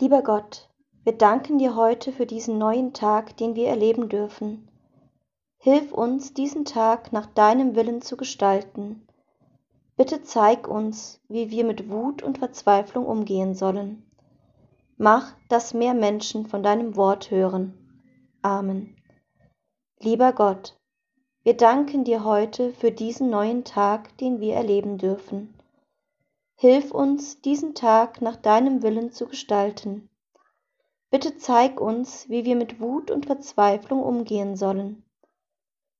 Lieber Gott, wir danken dir heute für diesen neuen Tag, den wir erleben dürfen. Hilf uns, diesen Tag nach deinem Willen zu gestalten. Bitte zeig uns, wie wir mit Wut und Verzweiflung umgehen sollen. Mach, dass mehr Menschen von deinem Wort hören. Amen. Lieber Gott, wir danken dir heute für diesen neuen Tag, den wir erleben dürfen. Hilf uns, diesen Tag nach deinem Willen zu gestalten. Bitte zeig uns, wie wir mit Wut und Verzweiflung umgehen sollen.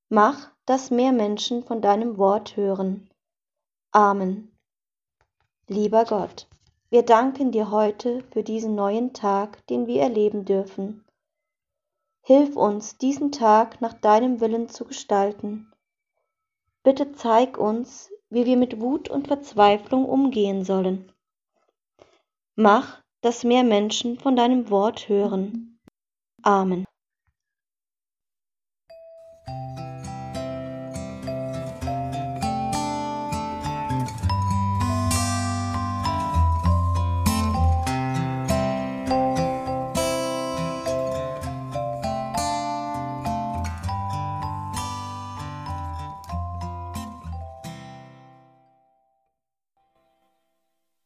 Mach, dass mehr Menschen von deinem Wort hören. Amen. Lieber Gott, wir danken dir heute für diesen neuen Tag, den wir erleben dürfen. Hilf uns, diesen Tag nach deinem Willen zu gestalten. Bitte zeig uns, wie wir mit Wut und Verzweiflung umgehen sollen. Mach, dass mehr Menschen von deinem Wort hören. Amen.